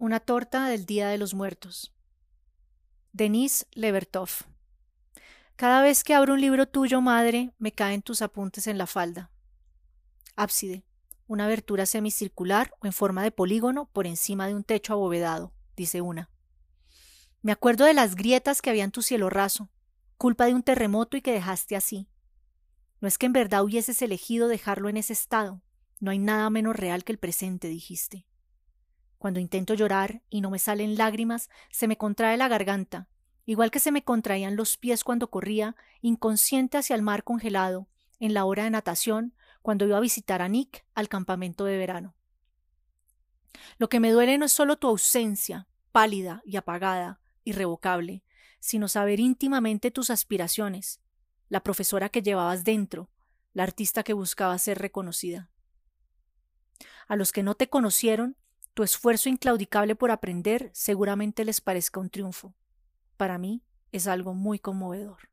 Una torta del Día de los Muertos. Denise Levertov. Cada vez que abro un libro tuyo, madre, me caen tus apuntes en la falda. Ábside. Una abertura semicircular o en forma de polígono por encima de un techo abovedado, dice una. Me acuerdo de las grietas que había en tu cielo raso, culpa de un terremoto y que dejaste así. No es que en verdad hubieses elegido dejarlo en ese estado. No hay nada menos real que el presente, dijiste. Cuando intento llorar y no me salen lágrimas, se me contrae la garganta, igual que se me contraían los pies cuando corría, inconsciente hacia el mar congelado, en la hora de natación, cuando iba a visitar a Nick al campamento de verano. Lo que me duele no es solo tu ausencia, pálida y apagada, irrevocable, sino saber íntimamente tus aspiraciones, la profesora que llevabas dentro, la artista que buscaba ser reconocida. A los que no te conocieron, tu esfuerzo inclaudicable por aprender seguramente les parezca un triunfo. Para mí es algo muy conmovedor.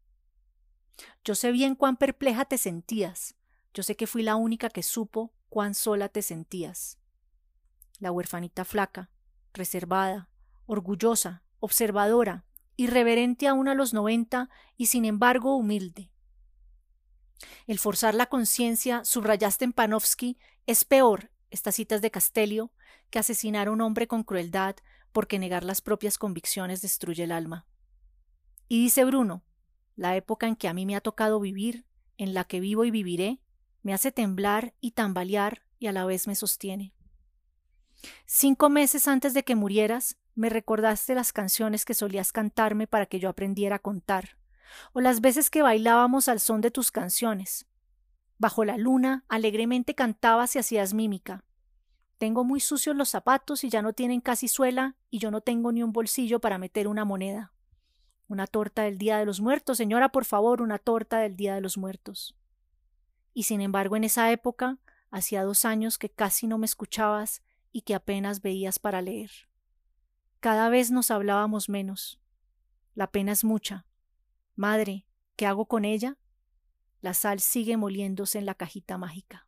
Yo sé bien cuán perpleja te sentías. Yo sé que fui la única que supo cuán sola te sentías. La huerfanita flaca, reservada, orgullosa, observadora, irreverente aún a los noventa y sin embargo humilde. El forzar la conciencia, subrayaste en Panofsky, es peor, estas citas de Castelio, que asesinar a un hombre con crueldad, porque negar las propias convicciones destruye el alma. Y dice Bruno, la época en que a mí me ha tocado vivir, en la que vivo y viviré, me hace temblar y tambalear y a la vez me sostiene. Cinco meses antes de que murieras, me recordaste las canciones que solías cantarme para que yo aprendiera a contar, o las veces que bailábamos al son de tus canciones. Bajo la luna, alegremente cantabas y hacías mímica. Tengo muy sucios los zapatos y ya no tienen casi suela, y yo no tengo ni un bolsillo para meter una moneda. Una torta del Día de los Muertos, señora, por favor, una torta del Día de los Muertos. Y sin embargo, en esa época, hacía dos años que casi no me escuchabas y que apenas veías para leer. Cada vez nos hablábamos menos. La pena es mucha. Madre, ¿qué hago con ella? La sal sigue moliéndose en la cajita mágica.